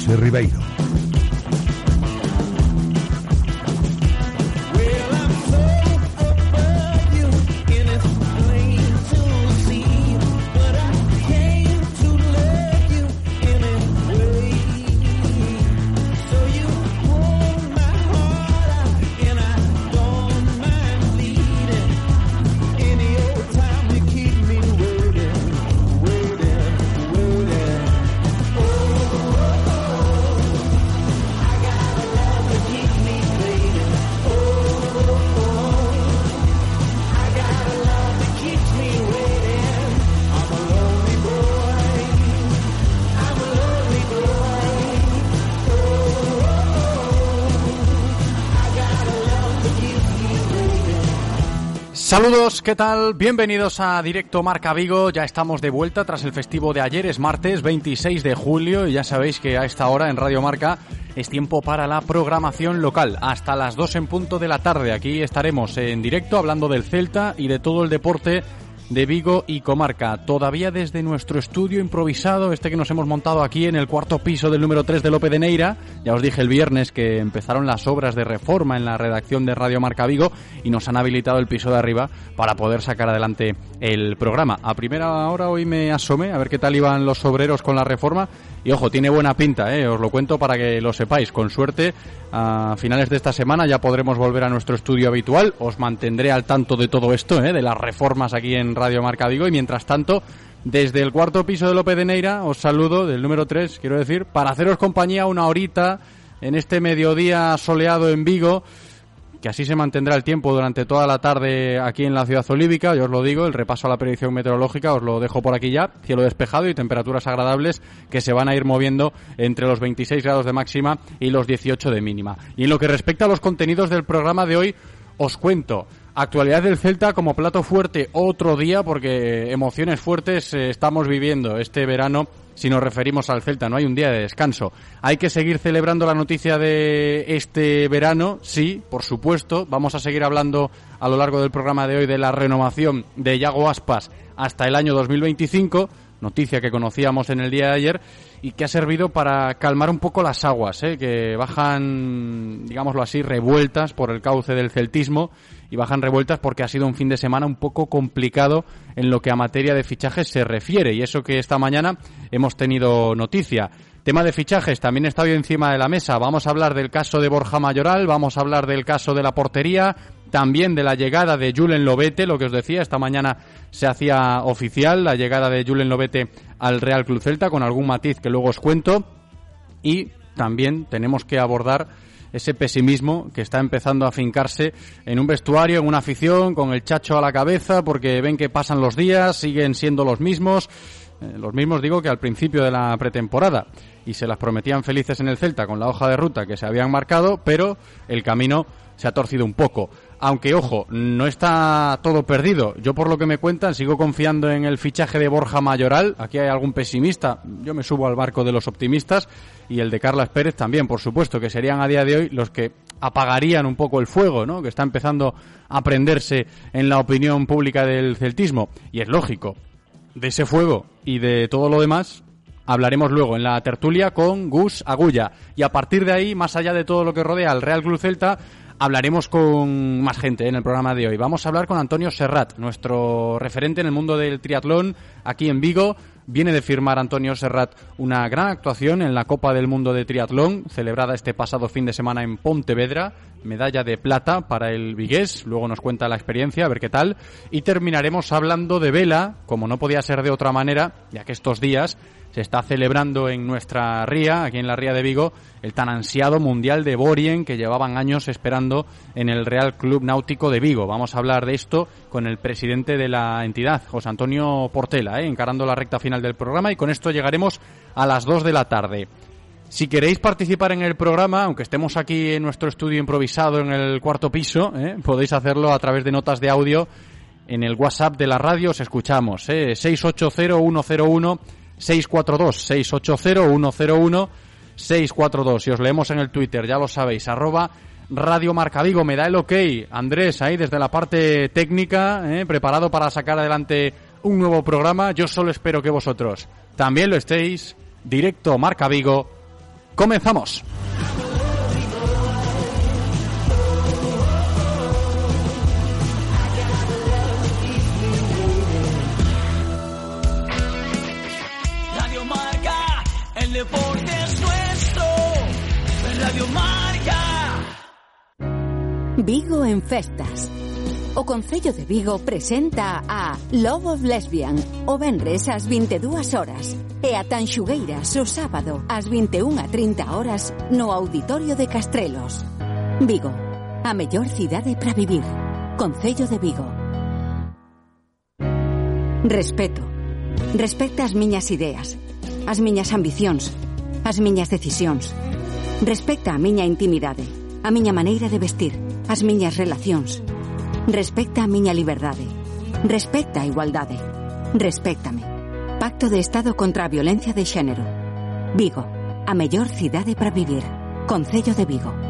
José Ribeiro. Saludos, ¿qué tal? Bienvenidos a Directo Marca Vigo. Ya estamos de vuelta tras el festivo de ayer, es martes 26 de julio y ya sabéis que a esta hora en Radio Marca es tiempo para la programación local. Hasta las 2 en punto de la tarde aquí estaremos en directo hablando del Celta y de todo el deporte de Vigo y comarca. Todavía desde nuestro estudio improvisado, este que nos hemos montado aquí en el cuarto piso del número 3 de Lope de Neira. Ya os dije el viernes que empezaron las obras de reforma en la redacción de Radio Marca Vigo y nos han habilitado el piso de arriba para poder sacar adelante el programa. A primera hora hoy me asomé a ver qué tal iban los obreros con la reforma y ojo, tiene buena pinta, ¿eh? os lo cuento para que lo sepáis. Con suerte, a finales de esta semana ya podremos volver a nuestro estudio habitual. Os mantendré al tanto de todo esto, ¿eh? de las reformas aquí en Radio Marca Vigo. Y mientras tanto, desde el cuarto piso de López de Neira, os saludo, del número 3, quiero decir, para haceros compañía una horita en este mediodía soleado en Vigo que así se mantendrá el tiempo durante toda la tarde aquí en la ciudad olívica, yo os lo digo, el repaso a la predicción meteorológica os lo dejo por aquí ya, cielo despejado y temperaturas agradables que se van a ir moviendo entre los 26 grados de máxima y los 18 de mínima. Y en lo que respecta a los contenidos del programa de hoy, os cuento. Actualidad del Celta como plato fuerte otro día porque emociones fuertes eh, estamos viviendo este verano si nos referimos al Celta, no hay un día de descanso. Hay que seguir celebrando la noticia de este verano, sí, por supuesto. Vamos a seguir hablando a lo largo del programa de hoy de la renovación de Yago Aspas hasta el año 2025, noticia que conocíamos en el día de ayer y que ha servido para calmar un poco las aguas, ¿eh? que bajan, digámoslo así, revueltas por el cauce del celtismo y bajan revueltas porque ha sido un fin de semana un poco complicado en lo que a materia de fichajes se refiere. Y eso que esta mañana hemos tenido noticia. Tema de fichajes también está hoy encima de la mesa. Vamos a hablar del caso de Borja Mayoral, vamos a hablar del caso de la portería, también de la llegada de Julen Lobete, lo que os decía, esta mañana se hacía oficial la llegada de Julen Lobete al Real Club Celta con algún matiz que luego os cuento. Y también tenemos que abordar ese pesimismo que está empezando a fincarse en un vestuario, en una afición, con el chacho a la cabeza, porque ven que pasan los días, siguen siendo los mismos. Eh, los mismos digo que al principio de la pretemporada y se las prometían felices en el Celta con la hoja de ruta que se habían marcado, pero el camino se ha torcido un poco. Aunque, ojo, no está todo perdido. Yo, por lo que me cuentan, sigo confiando en el fichaje de Borja Mayoral. Aquí hay algún pesimista. Yo me subo al barco de los optimistas. Y el de Carlas Pérez también, por supuesto, que serían a día de hoy los que apagarían un poco el fuego, ¿no? Que está empezando a prenderse en la opinión pública del celtismo. Y es lógico. De ese fuego y de todo lo demás, hablaremos luego en la tertulia con Gus Agulla. Y a partir de ahí, más allá de todo lo que rodea al Real Club Celta, hablaremos con más gente en el programa de hoy. Vamos a hablar con Antonio Serrat, nuestro referente en el mundo del triatlón aquí en Vigo. viene de firmar Antonio Serrat una gran actuación en la Copa del Mundo de Triatlón, celebrada este pasado fin de semana en Pontevedra, medalla de plata para el Vigués, luego nos cuenta la experiencia, a ver qué tal, y terminaremos hablando de vela, como no podía ser de otra manera, ya que estos días se está celebrando en nuestra ría, aquí en la ría de Vigo, el tan ansiado Mundial de Borien que llevaban años esperando en el Real Club Náutico de Vigo. Vamos a hablar de esto con el presidente de la entidad, José Antonio Portela, ¿eh? encarando la recta final del programa y con esto llegaremos a las 2 de la tarde. Si queréis participar en el programa, aunque estemos aquí en nuestro estudio improvisado en el cuarto piso, ¿eh? podéis hacerlo a través de notas de audio en el WhatsApp de la radio. Os escuchamos, ¿eh? 680 642 680 101 642 y os leemos en el Twitter, ya lo sabéis, arroba Radio Marca Vigo. Me da el ok, Andrés, ahí desde la parte técnica, ¿eh? preparado para sacar adelante un nuevo programa. Yo solo espero que vosotros también lo estéis. Directo Marca Vigo. Comenzamos. Radio Marca. Vigo en festas. O Concello de Vigo presenta a Love of Lesbian o venres ás 22 horas e a Tanxugueiras o sábado ás 21.30 horas no Auditorio de Castrelos. Vigo, a mellor cidade para vivir. Concello de Vigo. Respeto. Respecta as miñas ideas, as miñas ambicións, as miñas decisións. Respecta a miña intimidade, a miña maneira de vestir, as miñas relacións. Respecta a miña liberdade. Respecta a igualdade. Respéctame. Pacto de Estado contra a violencia de xénero. Vigo, a mellor cidade para vivir. Concello de Vigo.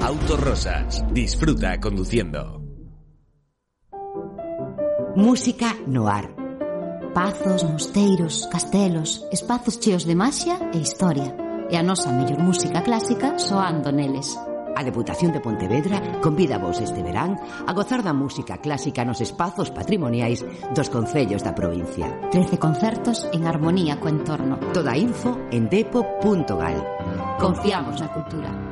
Autorosas. Disfruta conduciendo. Música noir. Pazos, mosteiros, castelos, espazos cheos de maxia e historia. E a nosa mellor música clásica soando neles. A Deputación de Pontevedra convida vos este verán a gozar da música clásica nos espazos patrimoniais dos concellos da provincia. 13 concertos en armonía co entorno. Toda info en depo.gal. Confiamos na cultura.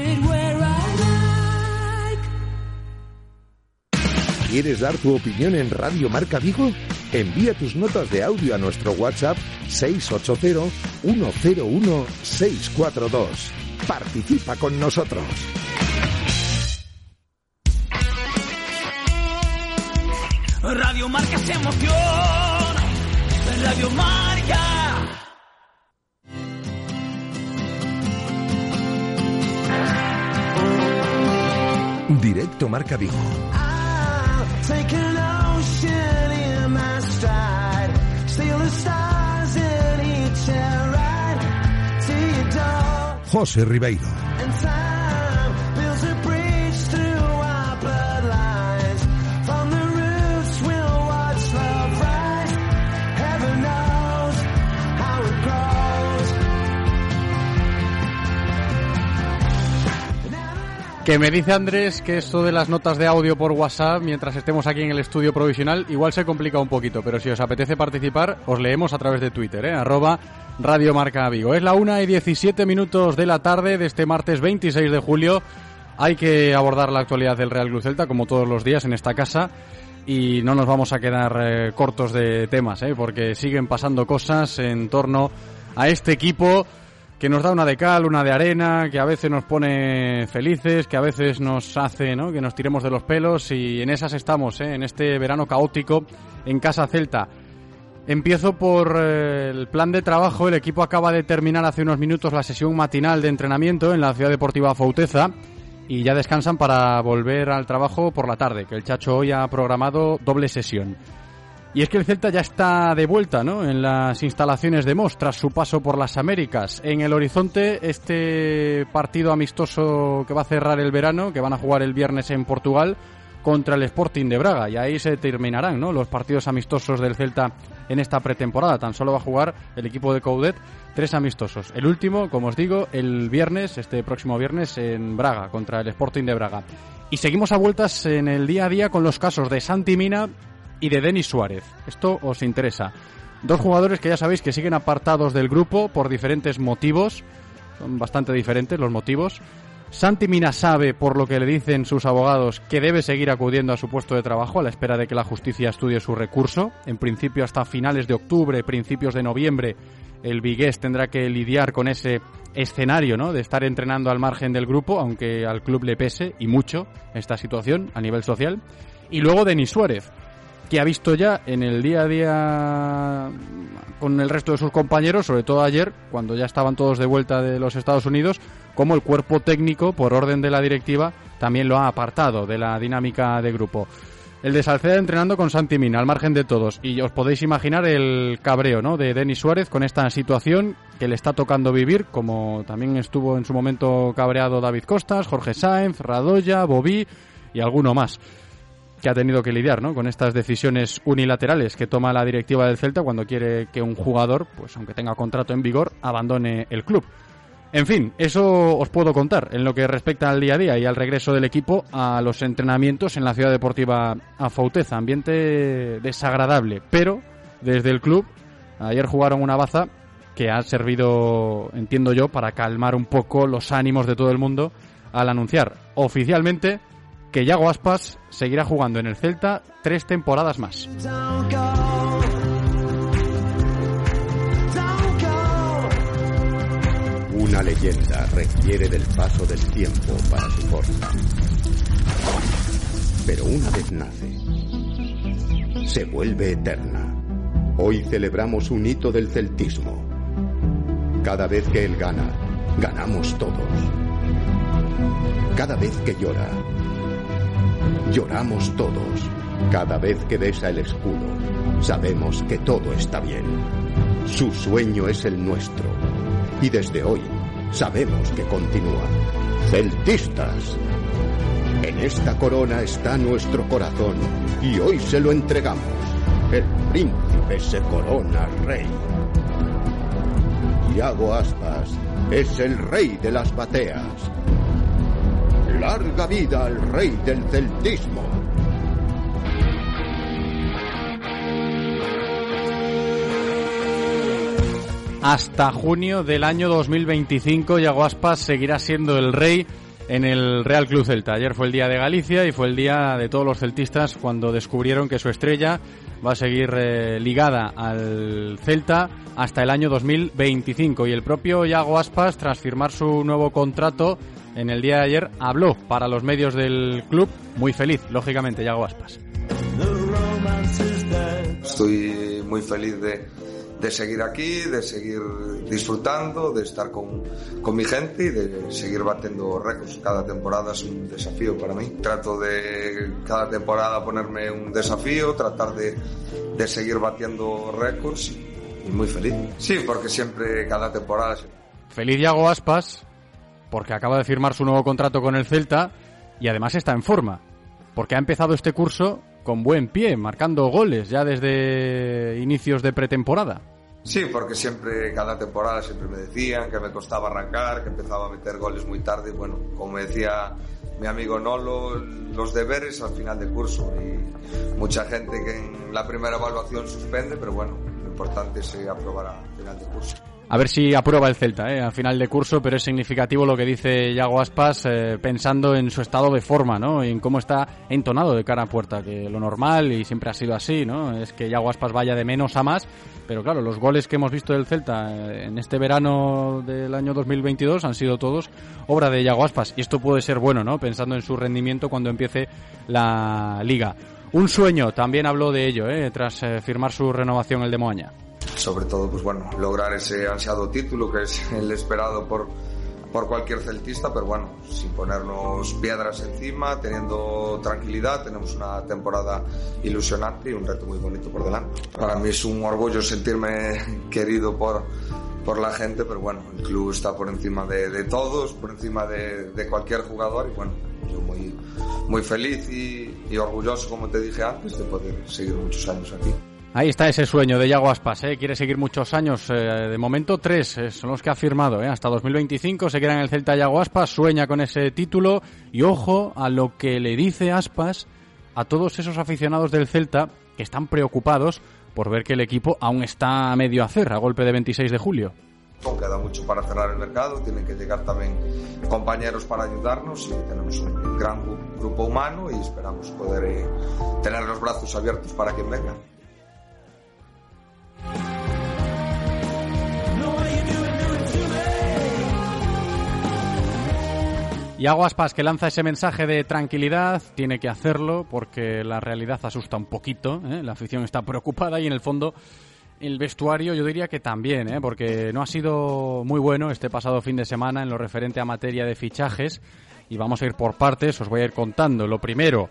¿Quieres dar tu opinión en Radio Marca Vigo? Envía tus notas de audio a nuestro WhatsApp 680-101-642. Participa con nosotros. Radio Marca se emoción. Radio Marca. Directo Marca Vigo. Take an ocean in my stride. Steal the stars in each ride your door. José Ribeiro. Que me dice Andrés que esto de las notas de audio por WhatsApp, mientras estemos aquí en el estudio provisional, igual se complica un poquito, pero si os apetece participar, os leemos a través de Twitter, ¿eh? arroba Radio Marca Vigo. Es la 1 y 17 minutos de la tarde de este martes 26 de julio. Hay que abordar la actualidad del Real Club Celta, como todos los días en esta casa, y no nos vamos a quedar eh, cortos de temas, ¿eh? porque siguen pasando cosas en torno a este equipo que nos da una de cal, una de arena, que a veces nos pone felices, que a veces nos hace ¿no? que nos tiremos de los pelos y en esas estamos, ¿eh? en este verano caótico en Casa Celta. Empiezo por eh, el plan de trabajo. El equipo acaba de terminar hace unos minutos la sesión matinal de entrenamiento en la Ciudad Deportiva Fauteza y ya descansan para volver al trabajo por la tarde, que el Chacho hoy ha programado doble sesión. Y es que el Celta ya está de vuelta, ¿no? En las instalaciones de Mos tras su paso por las Américas. En el horizonte, este partido amistoso que va a cerrar el verano, que van a jugar el viernes en Portugal contra el Sporting de Braga. Y ahí se terminarán, ¿no? Los partidos amistosos del Celta en esta pretemporada. Tan solo va a jugar el equipo de Coudet tres amistosos. El último, como os digo, el viernes, este próximo viernes, en Braga, contra el Sporting de Braga. Y seguimos a vueltas en el día a día con los casos de Santi Mina y de Denis Suárez. Esto os interesa. Dos jugadores que ya sabéis que siguen apartados del grupo por diferentes motivos. Son bastante diferentes los motivos. Santi Mina sabe, por lo que le dicen sus abogados, que debe seguir acudiendo a su puesto de trabajo a la espera de que la justicia estudie su recurso. En principio hasta finales de octubre, principios de noviembre, el Vigués tendrá que lidiar con ese escenario, ¿no? De estar entrenando al margen del grupo, aunque al club le pese y mucho esta situación a nivel social. Y luego Denis Suárez, que ha visto ya en el día a día con el resto de sus compañeros, sobre todo ayer, cuando ya estaban todos de vuelta de los Estados Unidos, como el cuerpo técnico, por orden de la directiva, también lo ha apartado de la dinámica de grupo. El de Salceda entrenando con Santi Mina, al margen de todos. Y os podéis imaginar el cabreo ¿no? de Denis Suárez con esta situación que le está tocando vivir, como también estuvo en su momento cabreado David Costas, Jorge Sáenz, Radoya, Bobí y alguno más que ha tenido que lidiar ¿no? con estas decisiones unilaterales que toma la directiva del Celta cuando quiere que un jugador, pues aunque tenga contrato en vigor, abandone el club. En fin, eso os puedo contar en lo que respecta al día a día y al regreso del equipo a los entrenamientos en la ciudad deportiva a Fauteza. Ambiente desagradable, pero desde el club ayer jugaron una baza que ha servido, entiendo yo, para calmar un poco los ánimos de todo el mundo al anunciar oficialmente que Yago Aspas seguirá jugando en el Celta tres temporadas más. Una leyenda requiere del paso del tiempo para su forja. Pero una vez nace, se vuelve eterna. Hoy celebramos un hito del celtismo. Cada vez que él gana, ganamos todos. Cada vez que llora, lloramos todos. Cada vez que besa el escudo, sabemos que todo está bien. Su sueño es el nuestro. Y desde hoy sabemos que continúa. Celtistas. En esta corona está nuestro corazón y hoy se lo entregamos. El príncipe se corona rey. Iago Aspas es el rey de las bateas. Larga vida al rey del celtismo. Hasta junio del año 2025, Yago Aspas seguirá siendo el rey en el Real Club Celta. Ayer fue el día de Galicia y fue el día de todos los celtistas cuando descubrieron que su estrella va a seguir eh, ligada al Celta hasta el año 2025. Y el propio Yago Aspas, tras firmar su nuevo contrato en el día de ayer, habló para los medios del club muy feliz, lógicamente, Yago Aspas. Estoy muy feliz de, de seguir aquí, de seguir disfrutando, de estar con, con mi gente y de seguir batiendo récords. Cada temporada es un desafío para mí. Trato de cada temporada ponerme un desafío, tratar de, de seguir batiendo récords y, y muy feliz. Sí, porque siempre, cada temporada... Feliz Yago Aspas, porque acaba de firmar su nuevo contrato con el Celta y además está en forma, porque ha empezado este curso con buen pie, marcando goles ya desde inicios de pretemporada. Sí, porque siempre, cada temporada siempre me decían que me costaba arrancar, que empezaba a meter goles muy tarde. Bueno, como decía mi amigo Nolo, los deberes al final del curso. Y mucha gente que en la primera evaluación suspende, pero bueno, lo importante es eh, aprobar al final del curso. A ver si aprueba el Celta ¿eh? a final de curso, pero es significativo lo que dice Yago Aspas eh, pensando en su estado de forma ¿no? y en cómo está entonado de cara a puerta, que lo normal y siempre ha sido así, ¿no? es que Yago Aspas vaya de menos a más, pero claro, los goles que hemos visto del Celta eh, en este verano del año 2022 han sido todos obra de Yago Aspas y esto puede ser bueno, ¿no? pensando en su rendimiento cuando empiece la liga. Un sueño, también habló de ello, ¿eh? tras eh, firmar su renovación el de Moaña sobre todo pues bueno lograr ese ansiado título que es el esperado por por cualquier celtista pero bueno sin ponernos piedras encima teniendo tranquilidad tenemos una temporada ilusionante y un reto muy bonito por delante. Para mí es un orgullo sentirme querido por por la gente pero bueno el club está por encima de, todos por encima de, cualquier jugador y bueno yo muy muy feliz y orgulloso como te dije antes de poder seguir muchos años aquí Ahí está ese sueño de Yago Aspas, ¿eh? quiere seguir muchos años, eh, de momento tres eh, son los que ha firmado, ¿eh? hasta 2025 se queda en el Celta Yago Aspas, sueña con ese título y ojo a lo que le dice Aspas a todos esos aficionados del Celta que están preocupados por ver que el equipo aún está a medio hacer a golpe de 26 de julio. Queda mucho para cerrar el mercado, tienen que llegar también compañeros para ayudarnos y tenemos un gran grupo humano y esperamos poder eh, tener los brazos abiertos para quien venga. Y Aguaspas que lanza ese mensaje de tranquilidad, tiene que hacerlo porque la realidad asusta un poquito, ¿eh? la afición está preocupada y en el fondo el vestuario yo diría que también, ¿eh? porque no ha sido muy bueno este pasado fin de semana en lo referente a materia de fichajes y vamos a ir por partes, os voy a ir contando. Lo primero,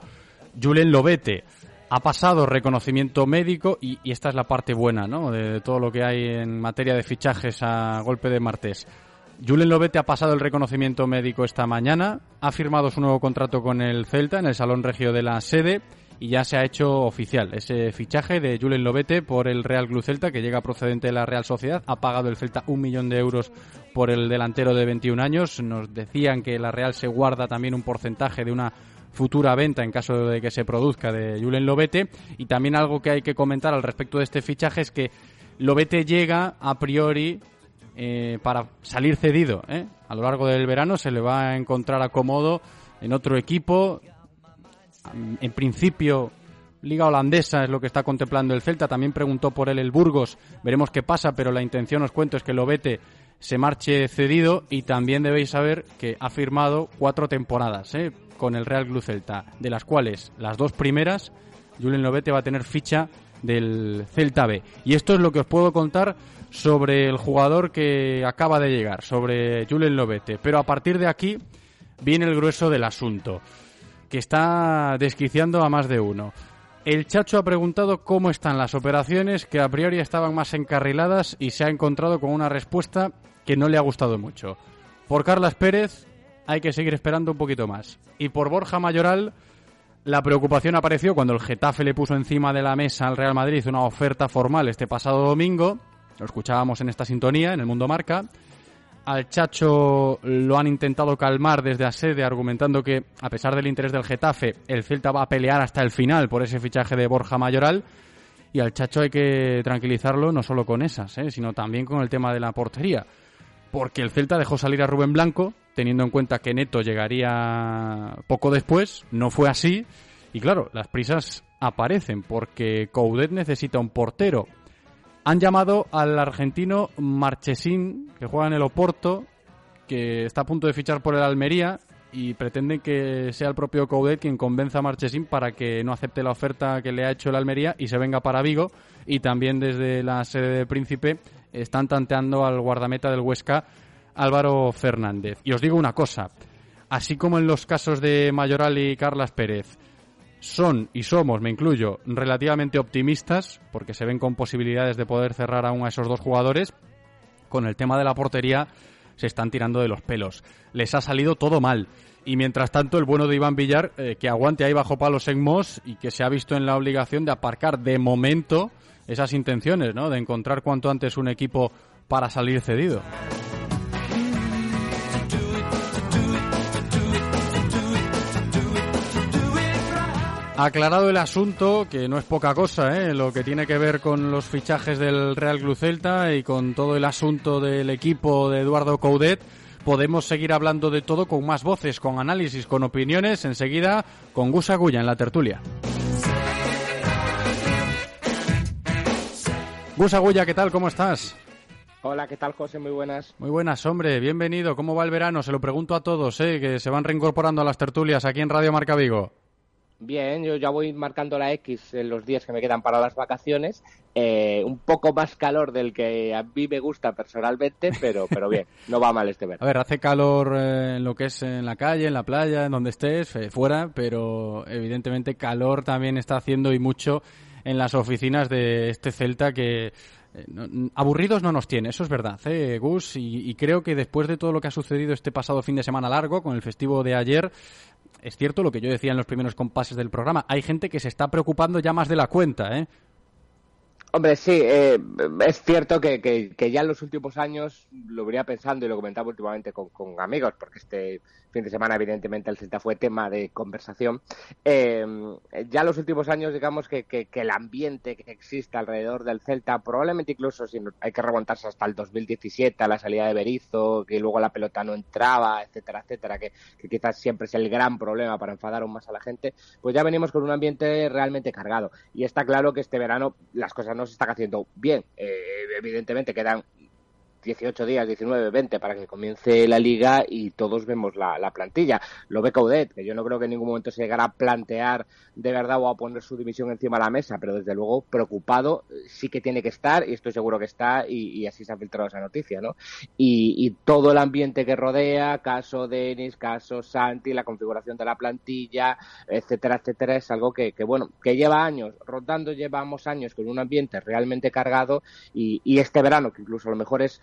Julen Lobete ha pasado reconocimiento médico y, esta es la parte buena ¿no? de, de todo lo que hay en materia de fichajes a golpe de martes. Julen Lobete ha pasado el reconocimiento médico esta mañana, ha firmado su nuevo contrato con el Celta en el Salón Regio de la sede y ya se ha hecho oficial ese fichaje de Julen Lobete por el Real Club Celta que llega procedente de la Real Sociedad. Ha pagado el Celta un millón de euros por el delantero de 21 años. Nos decían que la Real se guarda también un porcentaje de una futura venta en caso de que se produzca de Julen Lobete. Y también algo que hay que comentar al respecto de este fichaje es que Lobete llega a priori eh, para salir cedido. ¿eh? A lo largo del verano se le va a encontrar acomodo en otro equipo. En principio, Liga Holandesa es lo que está contemplando el Celta. También preguntó por él el Burgos. Veremos qué pasa, pero la intención, os cuento, es que Lobete se marche cedido y también debéis saber que ha firmado cuatro temporadas ¿eh? Con el Real Club Celta, de las cuales las dos primeras, Julen Lobete va a tener ficha del Celta B. Y esto es lo que os puedo contar sobre el jugador que acaba de llegar, sobre Julen Lobete. Pero a partir de aquí viene el grueso del asunto, que está desquiciando a más de uno. El Chacho ha preguntado cómo están las operaciones que a priori estaban más encarriladas y se ha encontrado con una respuesta que no le ha gustado mucho. Por Carlas Pérez hay que seguir esperando un poquito más. Y por Borja Mayoral la preocupación apareció cuando el Getafe le puso encima de la mesa al Real Madrid una oferta formal este pasado domingo. Lo escuchábamos en esta sintonía, en el Mundo Marca. Al Chacho lo han intentado calmar desde a sede, argumentando que, a pesar del interés del Getafe, el Celta va a pelear hasta el final por ese fichaje de Borja Mayoral. Y al Chacho hay que tranquilizarlo no solo con esas, ¿eh? sino también con el tema de la portería. Porque el Celta dejó salir a Rubén Blanco, teniendo en cuenta que Neto llegaría poco después. No fue así. Y claro, las prisas aparecen porque Coudet necesita un portero. Han llamado al argentino Marchesín, que juega en el Oporto, que está a punto de fichar por el Almería y pretenden que sea el propio Coudet quien convenza a Marchesín para que no acepte la oferta que le ha hecho el Almería y se venga para Vigo. Y también desde la sede de Príncipe están tanteando al guardameta del Huesca, Álvaro Fernández. Y os digo una cosa, así como en los casos de Mayoral y Carlas Pérez, son y somos, me incluyo, relativamente optimistas, porque se ven con posibilidades de poder cerrar aún a esos dos jugadores, con el tema de la portería se están tirando de los pelos. Les ha salido todo mal. Y mientras tanto, el bueno de Iván Villar, eh, que aguante ahí bajo palos en Moss y que se ha visto en la obligación de aparcar de momento esas intenciones, ¿no? De encontrar cuanto antes un equipo para salir cedido. Aclarado el asunto, que no es poca cosa, ¿eh? lo que tiene que ver con los fichajes del Real Club Celta y con todo el asunto del equipo de Eduardo Coudet, podemos seguir hablando de todo con más voces, con análisis, con opiniones, enseguida con Gus Agulla en la tertulia. Gus Agulla, ¿qué tal? ¿Cómo estás? Hola, ¿qué tal, José? Muy buenas. Muy buenas, hombre. Bienvenido. ¿Cómo va el verano? Se lo pregunto a todos, ¿eh? que se van reincorporando a las tertulias aquí en Radio Marca Vigo. Bien, yo ya voy marcando la X en los días que me quedan para las vacaciones. Eh, un poco más calor del que a mí me gusta personalmente, pero, pero bien, no va mal este verano. A ver, hace calor eh, en lo que es en la calle, en la playa, en donde estés, eh, fuera, pero evidentemente calor también está haciendo y mucho en las oficinas de este Celta que eh, no- aburridos no nos tiene, eso es verdad, ¿eh, Gus, y, y creo que después de todo lo que ha sucedido este pasado fin de semana largo, con el festivo de ayer, es cierto lo que yo decía en los primeros compases del programa, hay gente que se está preocupando ya más de la cuenta, ¿eh? Hombre, sí, eh, es cierto que, que- ya en los últimos años lo venía pensando y lo comentaba últimamente con, con amigos, porque este fin de semana evidentemente el Celta fue tema de conversación. Eh, ya los últimos años, digamos que, que- el ambiente que existe alrededor del Celta, probablemente incluso si hay que remontarse hasta el 2017, a la salida de Berizzo, que luego la pelota no entraba, etcétera, etcétera, que, que quizás siempre es el gran problema para enfadar aún más a la gente, pues ya venimos con un ambiente realmente cargado. Y está claro que este verano las cosas no se están haciendo bien. Eh, evidentemente quedan 18 días, 19, 20 para que comience la liga y todos vemos la, la plantilla. Lo ve Caudet, que yo no creo que en ningún momento se llegara a plantear de verdad o a poner su dimisión encima de la mesa, pero desde luego preocupado eh, sí que tiene que estar y estoy seguro que está y, y así se ha filtrado esa noticia, ¿no? Y, y todo el ambiente que rodea, caso Denis, caso Santi, la configuración de la plantilla, etcétera, etcétera, es algo que, que bueno, que lleva años, rotando llevamos años con un ambiente realmente cargado y, y este verano, que incluso a lo mejor es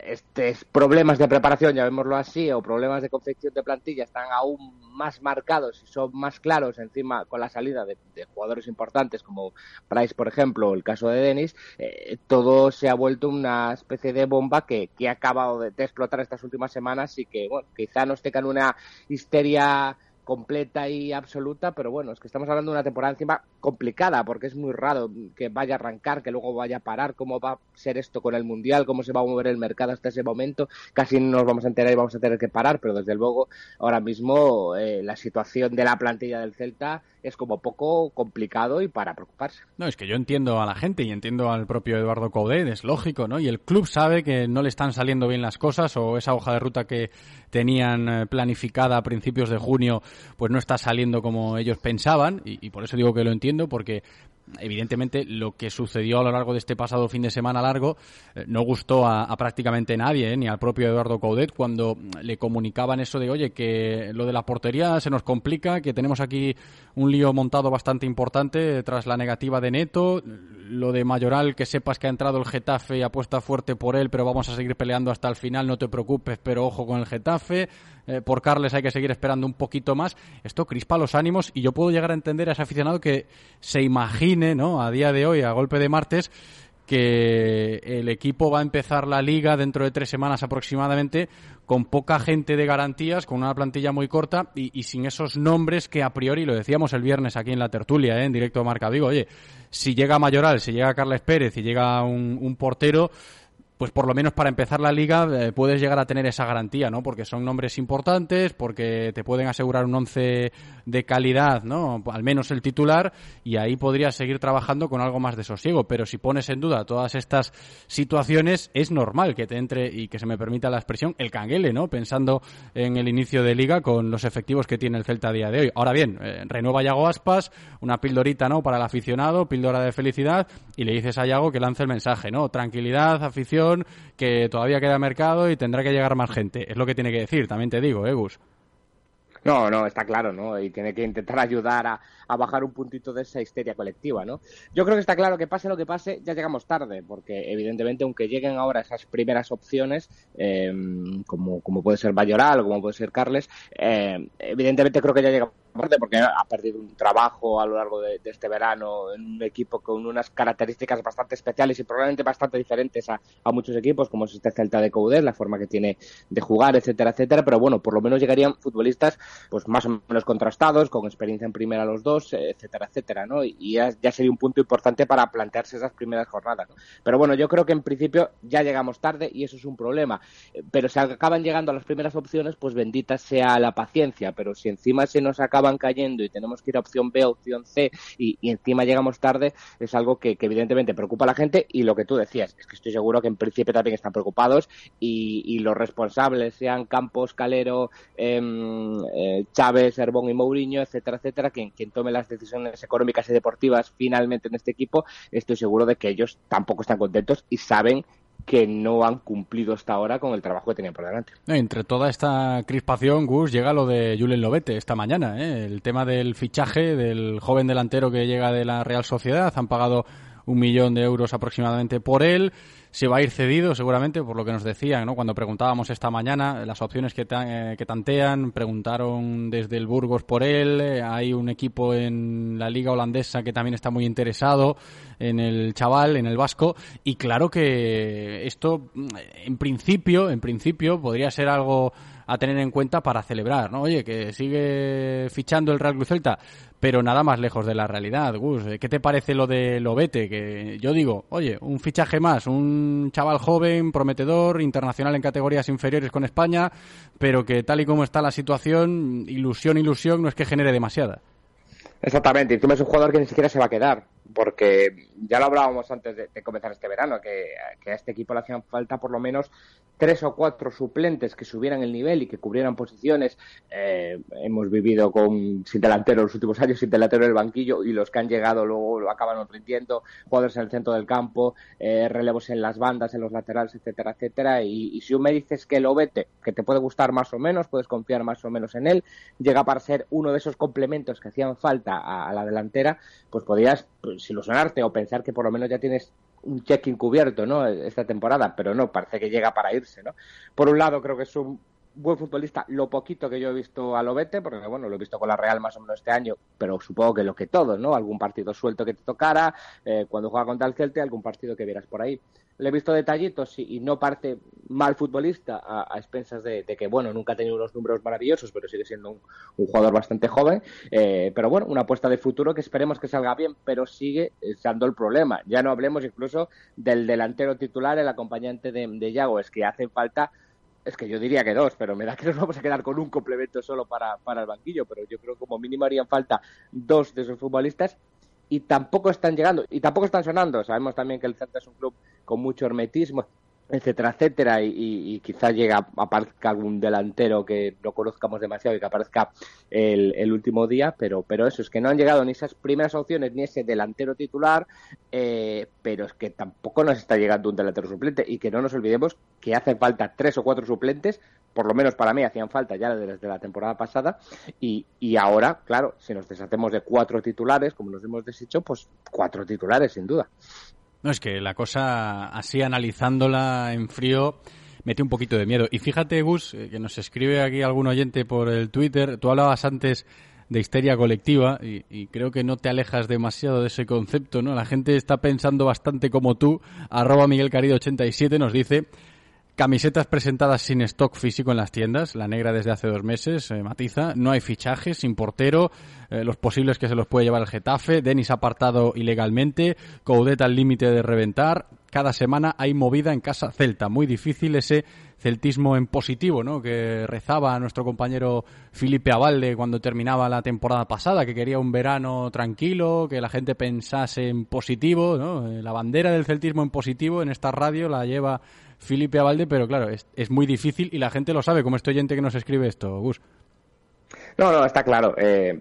estos problemas de preparación, llamémoslo así, o problemas de confección de plantilla están aún más marcados y son más claros encima con la salida de, jugadores importantes como Price, por ejemplo, o el caso de Denis, eh, todo se ha vuelto una especie de bomba que, que ha acabado de, de explotar estas últimas semanas y que, bueno, quizá nos tengan una histeria completa y absoluta, pero bueno, es que estamos hablando de una temporada encima complicada, porque es muy raro que vaya a arrancar, que luego vaya a parar, cómo va a ser esto con el Mundial, cómo se va a mover el mercado hasta ese momento, casi no nos vamos a enterar y vamos a tener que parar, pero desde luego ahora mismo eh, la situación de la plantilla del Celta es como poco complicado y para preocuparse. No, es que yo entiendo a la gente y entiendo al propio Eduardo Coudet, es lógico, ¿no? Y el club sabe que no le están saliendo bien las cosas o esa hoja de ruta que tenían eh, planificada a principios de junio pues no está saliendo como ellos pensaban y, por eso digo que lo entiendo porque evidentemente lo que sucedió a lo largo de este pasado fin de semana largo eh, no gustó a, a prácticamente nadie, eh, ni al propio Eduardo Coudet, cuando le comunicaban eso de, oye, que lo de la portería se nos complica, que tenemos aquí un lío montado bastante importante tras la negativa de Neto, lo de Mayoral, que sepas que ha entrado el Getafe y apuesta fuerte por él, pero vamos a seguir peleando hasta el final, no te preocupes, pero ojo con el Getafe, eh, por Carles hay que seguir esperando un poquito más. Esto crispa los ánimos y yo puedo llegar a entender a ese aficionado que se ¿no? A día de hoy, a golpe de martes, que el equipo va a empezar la liga dentro de tres semanas aproximadamente con poca gente de garantías, con una plantilla muy corta y, sin esos nombres que a priori, lo decíamos el viernes aquí en la tertulia, ¿eh? en directo a Marca Vigo, oye, si llega Mayoral, si llega Carles Pérez y llega un portero, pues por lo menos para empezar la liga eh, puedes llegar a tener esa garantía, ¿no? Porque son nombres importantes, porque te pueden asegurar un once de calidad, ¿no? Al menos el titular, y ahí podrías seguir trabajando con algo más de sosiego. Pero si pones en duda todas estas situaciones, es normal que te entre, y que se me permita la expresión, el canguele, ¿no? Pensando en el inicio de liga con los efectivos que tiene el Celta a día de hoy. Ahora bien, eh, renueva Yago Aspas, una pildorita, ¿no? Para el aficionado, píldora de felicidad, y le dices a Yago que lance el mensaje, ¿no? Tranquilidad, afición, que todavía queda mercado y tendrá que llegar más gente. Es lo que tiene que decir, también te digo, ¿eh, Gus? No, no, está claro, ¿no? Y tiene que intentar ayudar a, a, bajar un puntito de esa histeria colectiva, ¿no? Yo creo que está claro que pase lo que pase, ya llegamos tarde, porque evidentemente, aunque lleguen ahora esas primeras opciones, eh, como, como puede ser Bayoral o como puede ser Carles, eh, evidentemente creo que ya llegamos aparte porque ha perdido un trabajo a lo largo de, este verano en un equipo con unas características bastante especiales y probablemente bastante diferentes a, muchos equipos, como es este Celta de Coudet, la forma que tiene de jugar, etcétera, etcétera, pero bueno, por lo menos llegarían futbolistas pues más o menos contrastados, con experiencia en primera los dos, etcétera, etcétera, ¿no? Y ya, sería un punto importante para plantearse esas primeras jornadas, ¿no? Pero bueno, yo creo que en principio ya llegamos tarde y eso es un problema. Pero si acaban llegando a las primeras opciones, pues bendita sea la paciencia. Pero si encima se nos acaban cayendo y tenemos que ir a opción B, opción C y, encima llegamos tarde, es algo que, evidentemente preocupa a la gente y lo que tú decías, es que estoy seguro que en principio también están preocupados y, y los responsables, sean Campos, Calero, em, eh, Chávez, Herbón y Mourinho, etcétera, etcétera, quien, quien tome las decisiones económicas y deportivas finalmente en este equipo, estoy seguro de que ellos tampoco están contentos y saben que no han cumplido hasta ahora con el trabajo que tenían por delante. Entre toda esta crispación, Gus, llega lo de Julen Lobete esta mañana. ¿eh? El tema del fichaje del joven delantero que llega de la Real Sociedad. Han pagado un millón de euros aproximadamente por él. Se va a ir cedido, seguramente, por lo que nos decían, ¿no? Cuando preguntábamos esta mañana las opciones que, ta- eh, que tantean, preguntaron desde el Burgos por él. eh, Hay un equipo en la liga holandesa que también está muy interesado en el chaval, en el vasco. Y claro que esto, mm, en principio, en principio, podría ser algo a tener en cuenta para celebrar, ¿no? Oye, que sigue fichando el Real Cruz Celta, pero nada más lejos de la realidad, Gus. Eh, ¿Qué te parece lo de Lobete? Que yo digo, oye, un fichaje más, un chaval joven, prometedor, internacional en categorías inferiores con España, pero que tal y como está la situación, ilusión, ilusión, no es que genere demasiada. Exactamente, y encima es un jugador que ni siquiera se va a quedar, porque ya lo hablábamos antes de, comenzar este verano, que, que a este equipo le hacían falta por lo menos tres o cuatro suplentes que subieran el nivel y que cubrieran posiciones. Eh, hemos vivido con sin delantero los últimos años, sin delantero en el banquillo, y los que han llegado luego lo acaban rindiendo, jugadores en el centro del campo, eh, relevos en las bandas, en los laterales, etcétera, etcétera. Y, y si tú me dices que lo vete, que te puede gustar más o menos, puedes confiar más o menos en él, llega para ser uno de esos complementos que hacían falta a, a la delantera, pues podrías pues, ilusionarte o pensar que por lo menos ya tienes un check cubierto, ¿no? Esta temporada, pero no, parece que llega para irse, ¿no? Por un lado, creo que es un buen futbolista, lo poquito que yo he visto a Lobete, porque bueno, lo he visto con la Real más o menos este año, pero supongo que lo que todos, ¿no? Algún partido suelto que te tocara, eh, cuando juega contra el Celta, algún partido que vieras por ahí. Le he visto detallitos y, no parte mal futbolista a, expensas de, que, bueno, nunca ha tenido unos números maravillosos, pero sigue siendo un, un jugador bastante joven. Eh, pero bueno, una apuesta de futuro que esperemos que salga bien, pero sigue siendo el problema. Ya no hablemos incluso del delantero titular, el acompañante de, de Yago, es que hace falta es que yo diría que dos, pero me da que nos vamos a quedar con un complemento solo para, para el banquillo, pero yo creo que como mínimo harían falta dos de esos futbolistas y tampoco están llegando y tampoco están sonando. Sabemos también que el Celta es un club con mucho hermetismo, etcétera, etcétera, y, y, quizá llega, aparezca algún delantero que no conozcamos demasiado y que aparezca el, el, último día, pero, pero eso es que no han llegado ni esas primeras opciones ni ese delantero titular, eh, pero es que tampoco nos está llegando un delantero suplente y que no nos olvidemos que hacen falta tres o cuatro suplentes, por lo menos para mí hacían falta ya desde la temporada pasada, y, y ahora, claro, si nos deshacemos de cuatro titulares, como nos hemos deshecho, pues cuatro titulares sin duda. No, es que la cosa, así analizándola en frío, mete un poquito de miedo. Y fíjate, Gus, eh, que nos escribe aquí algún oyente por el Twitter, tú hablabas antes de histeria colectiva y, y, creo que no te alejas demasiado de ese concepto, ¿no? La gente está pensando bastante como tú. Arroba Miguel Carido 87 nos dice camisetas presentadas sin stock físico en las tiendas, la negra desde hace dos meses, eh, matiza, no hay fichajes, sin portero, eh, los posibles que se los puede llevar el Getafe, Denis apartado ilegalmente, Coudet al límite de reventar, cada semana hay movida en casa Celta, muy difícil ese celtismo en positivo, ¿no? Que rezaba nuestro compañero Felipe Avalde cuando terminaba la temporada pasada, que quería un verano tranquilo, que la gente pensase en positivo, ¿no? La bandera del celtismo en positivo en esta radio la lleva Felipe Avalde, pero claro, es, es, muy difícil y la gente lo sabe, como este oyente que nos escribe esto, Gus. No, no, está claro. Eh,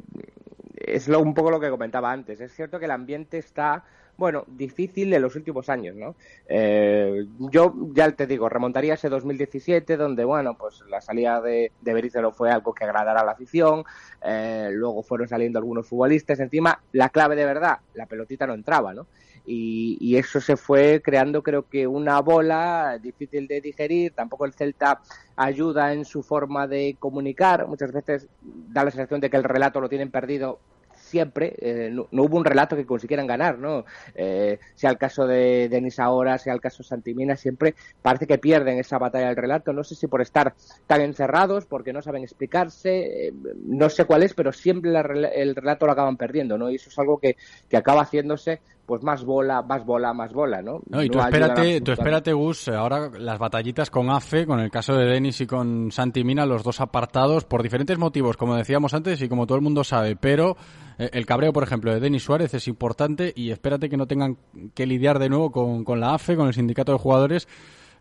es lo, un poco lo que comentaba antes. Es cierto que el ambiente está bueno, difícil en los últimos años, ¿no? Eh, yo ya te digo, remontaría ese 2017, donde, bueno, pues la salida de, de fue algo que agradara a la afición, eh, luego fueron saliendo algunos futbolistas, encima, la clave de verdad, la pelotita no entraba, ¿no? Y, y eso se fue creando, creo que, una bola difícil de digerir. Tampoco el Celta ayuda en su forma de comunicar. Muchas veces da la sensación de que el relato lo tienen perdido siempre, eh, no, hubo un relato que consiguieran ganar, ¿no? Eh, sea el caso de Denis ahora, sea el caso de Santimina, siempre parece que pierden esa batalla del relato. No sé si por estar tan encerrados, porque no saben explicarse, eh, no sé cuál es, pero siempre la el relato lo acaban perdiendo, ¿no? Y eso es algo que, que acaba haciéndose pues más bola, más bola, más bola, ¿no? No, y tú No espérate, tú espérate, Gus, ahora las batallitas con AFE, con el caso de Denis y con Santi Mina, los dos apartados por diferentes motivos, como decíamos antes y como todo el mundo sabe, pero eh, el cabreo, por ejemplo, de Denis Suárez es importante y espérate que no tengan que lidiar de nuevo con, con la AFE, con el sindicato de jugadores.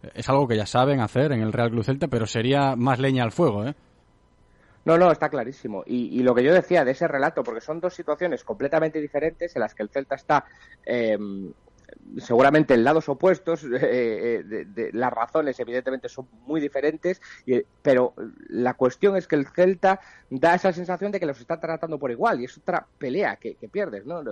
Eh, Es algo que ya saben hacer en el Real Club Celta, pero sería más leña al fuego, ¿eh? No, no, está clarísimo. Y, y lo que yo decía de ese relato, porque son dos situaciones completamente diferentes en las que el Celta está eh, seguramente en lados opuestos, eh, eh, de- las razones evidentemente son muy diferentes, y- pero la cuestión es que el Celta da esa sensación de que los está tratando por igual y es otra pelea que, pierdes, ¿no?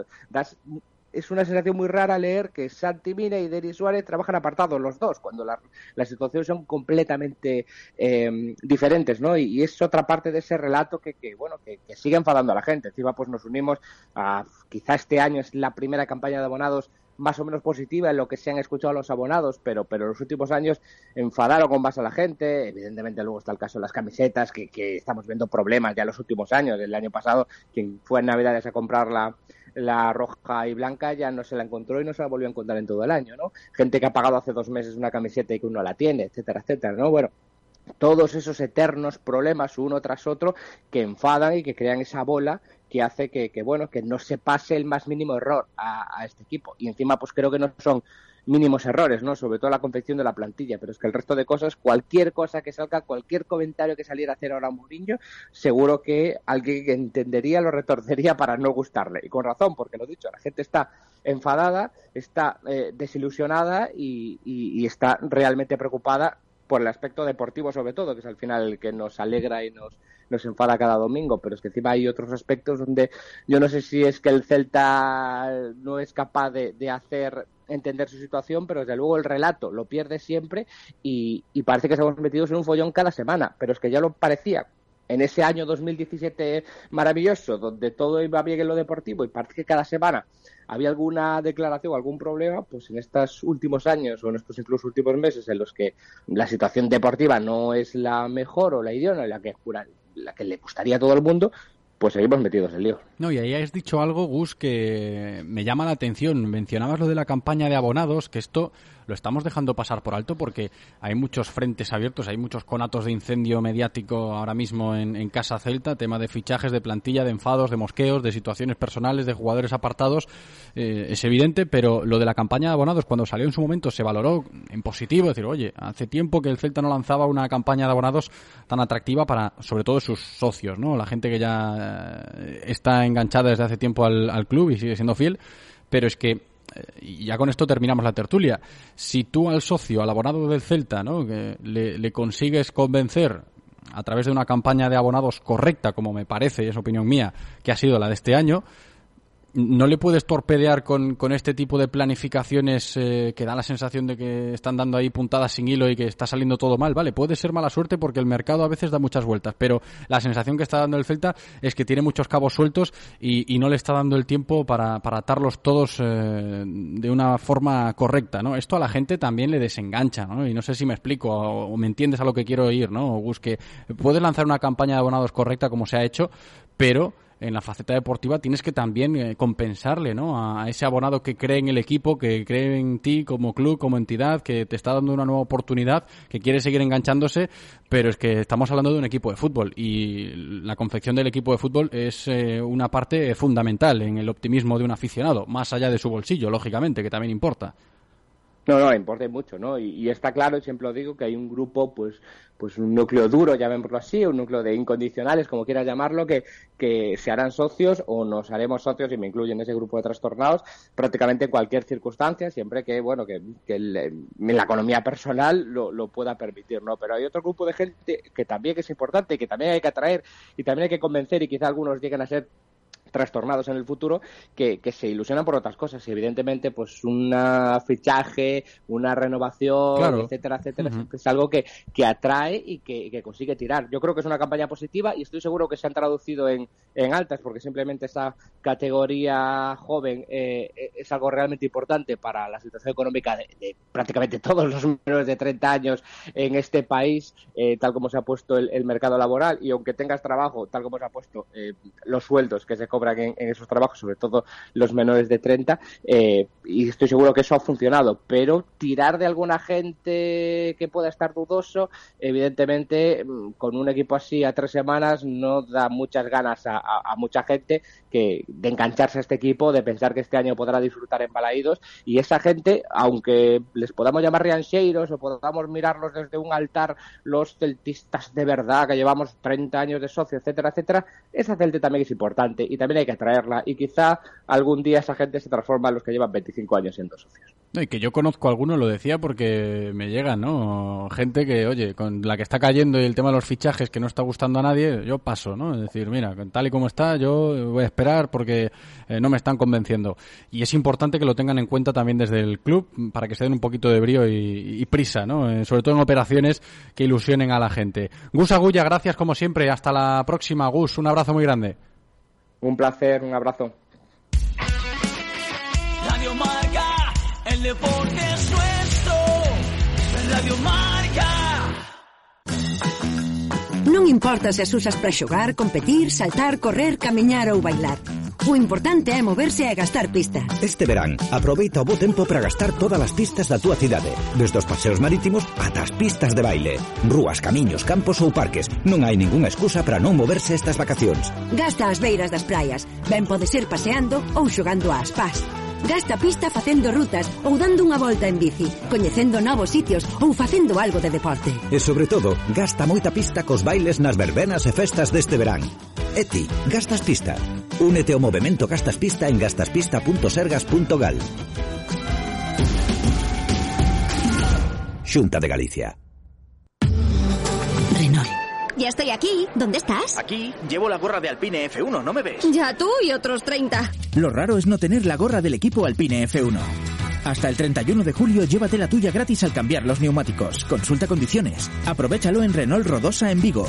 Es una sensación muy rara leer que Santi Mina y Denis Suárez trabajan apartados los dos, cuando la- las situaciones son completamente eh, diferentes, ¿no? Y, y es otra parte de ese relato que, que, bueno, que, que sigue enfadando a la gente. Encima, pues nos unimos a, quizá este año es la primera campaña de abonados más o menos positiva en lo que se han escuchado los abonados, pero, pero en los últimos años enfadaron con más a la gente. Evidentemente, luego está el caso de las camisetas, que, que estamos viendo problemas ya en los últimos años. El año pasado, quien fue en Navidades a comprar la, la roja y blanca ya no se la encontró y no se la volvió a encontrar en todo el año, ¿no? Gente que ha pagado hace dos meses una camiseta y que uno la tiene, etcétera, etcétera, ¿no? Bueno, todos esos eternos problemas uno tras otro que enfadan y que crean esa bola que hace que, que, bueno que no se pase el más mínimo error a, a este equipo y encima pues creo que no son mínimos errores, ¿no? Sobre todo la confección de la plantilla, pero es que el resto de cosas, cualquier cosa que salga, cualquier comentario que saliera a hacer ahora Mourinho, seguro que alguien que entendería lo retorcería para no gustarle. Y con razón, porque lo he dicho, la gente está enfadada, está eh, desilusionada y, está realmente preocupada por el aspecto deportivo sobre todo, que es al final el que nos alegra y nos, nos enfada cada domingo, pero es que encima hay otros aspectos donde yo no sé si es que el Celta no es capaz de hacer entender su situación, pero desde luego el relato lo pierde siempre y, y parece que estamos metidos en un follón cada semana, pero es que ya lo parecía en ese año 2017 maravilloso, donde todo iba bien en lo deportivo y parece que cada semana había alguna declaración o algún problema, pues en estos últimos años o en estos incluso últimos meses en los que la situación deportiva no es la mejor o la idónea, la que, la que le gustaría a todo el mundo, pues seguimos metidos en lío. No, y ahí has dicho algo, Gus, que me llama la atención. Mencionabas lo de la campaña de abonados, que esto lo estamos dejando pasar por alto porque hay muchos frentes abiertos, hay muchos conatos de incendio mediático ahora mismo en, Casa Celta, tema de fichajes, de plantilla, de enfados, de mosqueos, de situaciones personales, de jugadores apartados, eh, es evidente, pero lo de la campaña de abonados, cuando salió en su momento, se valoró en positivo, decir, oye, hace tiempo que el Celta no lanzaba una campaña de abonados tan atractiva para, sobre todo, sus socios, ¿no? La gente que ya eh, está enganchada desde hace tiempo al, al club y sigue siendo fiel, pero es que y ya con esto terminamos la tertulia. Si tú al socio, al abonado del Celta, ¿no? le consigues convencer a través de una campaña de abonados correcta, como me parece, y es opinión mía, que ha sido la de este año, no le puedes torpedear con, con este tipo de planificaciones eh, que da la sensación de que están dando ahí puntadas sin hilo y que está saliendo todo mal, ¿vale? Puede ser mala suerte porque el mercado a veces da muchas vueltas, pero la sensación que está dando el Celta es que tiene muchos cabos sueltos y, y no le está dando el tiempo para, para atarlos todos eh, de una forma correcta, ¿no? Esto a la gente también le desengancha, ¿no? Y no sé si me explico o, o me entiendes a lo que quiero ir, ¿no? Gus, que puedes lanzar una campaña de abonados correcta como se ha hecho, pero en la faceta deportiva tienes que también eh, compensarle ¿no? a, ese abonado que cree en el equipo, que cree en ti como club, como entidad, que te está dando una nueva oportunidad, que quiere seguir enganchándose, pero es que estamos hablando de un equipo de fútbol y la confección del equipo de fútbol es eh, una parte fundamental en el optimismo de un aficionado, más allá de su bolsillo, lógicamente, que también importa. No, no, importa mucho, ¿no? Y, y está claro, siempre lo digo, que hay un grupo, pues, pues un núcleo duro, llamémoslo así, un núcleo de incondicionales, como quieras llamarlo, que, que se harán socios o nos haremos socios, y me incluyo en ese grupo de trastornados, prácticamente en cualquier circunstancia, siempre que, bueno, que, el- la economía personal lo, lo pueda permitir, ¿no? Pero hay otro grupo de gente que también es importante, que también hay que atraer y también hay que convencer, y quizá algunos lleguen a ser trastornados en el futuro que, que se ilusionan por otras cosas y evidentemente pues un fichaje, una renovación, Claro. etcétera, etcétera, es algo que, que atrae y que, que consigue tirar. Yo creo que es una campaña positiva y estoy seguro que se han traducido en, en altas porque simplemente esa categoría joven eh, es algo realmente importante para la situación económica de, de prácticamente todos los menores de 30 años en este país, eh, tal como se ha puesto el, el mercado laboral y aunque tengas trabajo, tal como se ha puesto eh, los sueldos que se cobran en, esos trabajos, sobre todo los menores de 30, eh, y estoy seguro que eso ha funcionado, pero tirar de alguna gente que pueda estar dudoso, evidentemente mm, con un equipo así a tres semanas no da muchas ganas a mucha gente que de engancharse a este equipo, de pensar que este año podrá disfrutar en Balaídos y esa gente, aunque les podamos llamar riancheiros o podamos mirarlos desde un altar los celtistas de verdad que llevamos 30 años de socio, etcétera, etcétera, esa gente también es importante y también hay que atraerla y quizá algún día esa gente se transforma en los que llevan 25 años siendo socios. No, y que yo conozco a algunos, lo decía porque me llegan, ¿no? Gente que, oye, con la que está cayendo y el tema de los fichajes que no está gustando a nadie, yo paso, ¿no? Es decir, mira, tal y como está, yo voy a esperar porque eh, no me están convenciendo. Y es importante que lo tengan en cuenta también desde el club para que se den un poquito de brío y, y prisa, ¿no? Eh, sobre todo en operaciones que ilusionen a la gente. Gus Agulla, gracias como siempre. Hasta la próxima, Gus. Un abrazo muy grande. Un placer, un abrazo. Radio Marca, el deporte es nuestro. Radio Marca. importa se as usas para xogar, competir, saltar, correr, camiñar ou bailar. O importante é moverse e gastar pistas. Este verán, aproveita o bo tempo para gastar todas as pistas da túa cidade, desde os paseos marítimos ata as pistas de baile. Rúas, camiños, campos ou parques, non hai ningunha excusa para non moverse estas vacacións. Gasta as beiras das praias, ben pode ser paseando ou xogando ás pás. Gasta pista facendo rutas ou dando unha volta en bici, coñecendo novos sitios ou facendo algo de deporte. E sobre todo, gasta moita pista cos bailes nas verbenas e festas deste verán. E ti, gastas pista. Únete ao movemento Gastas Pista en gastaspista.sergas.gal. Xunta de Galicia. Ya estoy aquí. ¿Dónde estás? Aquí llevo la gorra de Alpine F1, ¿no me ves? Ya tú y otros 30. Lo raro es no tener la gorra del equipo Alpine F1. Hasta el 31 de julio llévate la tuya gratis al cambiar los neumáticos. Consulta condiciones. Aprovechalo en Renault Rodosa en Vigo.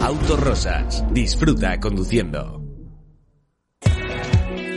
Autorosas. Disfruta conduciendo.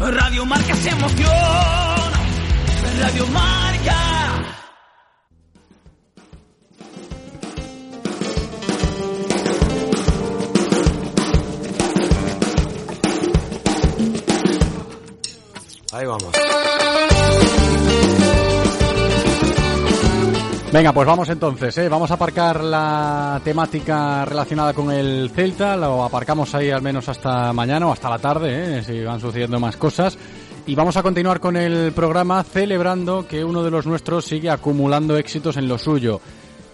Radio Marca se emoción. Radio Marca. Ahí vamos. Venga, pues vamos entonces, ¿eh? vamos a aparcar la temática relacionada con el Celta, lo aparcamos ahí al menos hasta mañana o hasta la tarde, ¿eh? si van sucediendo más cosas. Y vamos a continuar con el programa celebrando que uno de los nuestros sigue acumulando éxitos en lo suyo.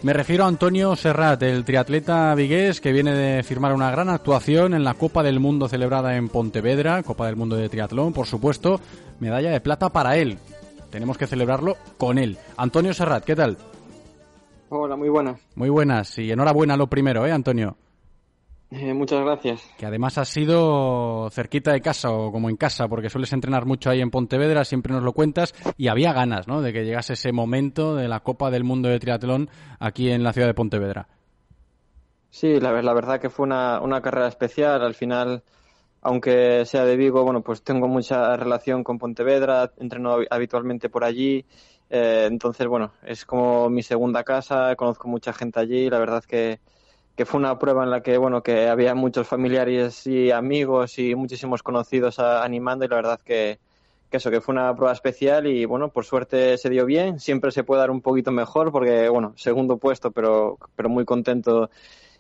Me refiero a Antonio Serrat, el triatleta vigués que viene de firmar una gran actuación en la Copa del Mundo celebrada en Pontevedra, Copa del Mundo de Triatlón, por supuesto, medalla de plata para él. Tenemos que celebrarlo con él. Antonio Serrat, ¿qué tal? Hola, muy buenas. Muy buenas y enhorabuena lo primero, ¿eh, Antonio? Eh, muchas gracias. Que además has sido cerquita de casa o como en casa, porque sueles entrenar mucho ahí en Pontevedra, siempre nos lo cuentas, y había ganas, ¿no?, de que llegase ese momento de la Copa del Mundo de Triatlón aquí en la ciudad de Pontevedra. Sí, la, la verdad que fue una, una carrera especial. Al final, aunque sea de Vigo, bueno, pues tengo mucha relación con Pontevedra, entreno hab- habitualmente por allí. Eh, entonces, bueno, es como mi segunda casa, conozco mucha gente allí. La verdad que, que fue una prueba en la que, bueno, que había muchos familiares y amigos y muchísimos conocidos animando y la verdad que, que eso, que fue una prueba especial y bueno, por suerte se dio bien. Siempre se puede dar un poquito mejor porque, bueno, segundo puesto, pero, pero muy contento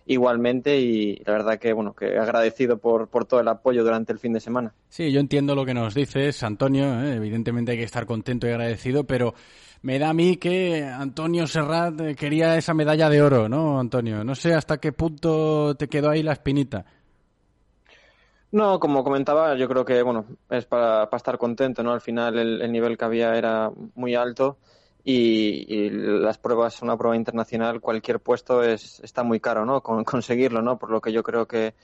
igualmente y la verdad que, bueno, que agradecido por, por todo el apoyo durante el fin de semana. Sí, yo entiendo lo que nos dices, Antonio. ¿eh? Evidentemente hay que estar contento y agradecido, pero me da a mí que Antonio Serrat eh, quería esa medalla de oro, ¿no, Antonio? No sé hasta qué punto te quedó ahí la espinita. No, como comentaba, yo creo que bueno es para, para estar contento, ¿no? Al final el, el nivel que había era muy alto y, y las pruebas, una prueba internacional, cualquier puesto es está muy caro, ¿no? Con, conseguirlo, ¿no? Por lo que yo creo que,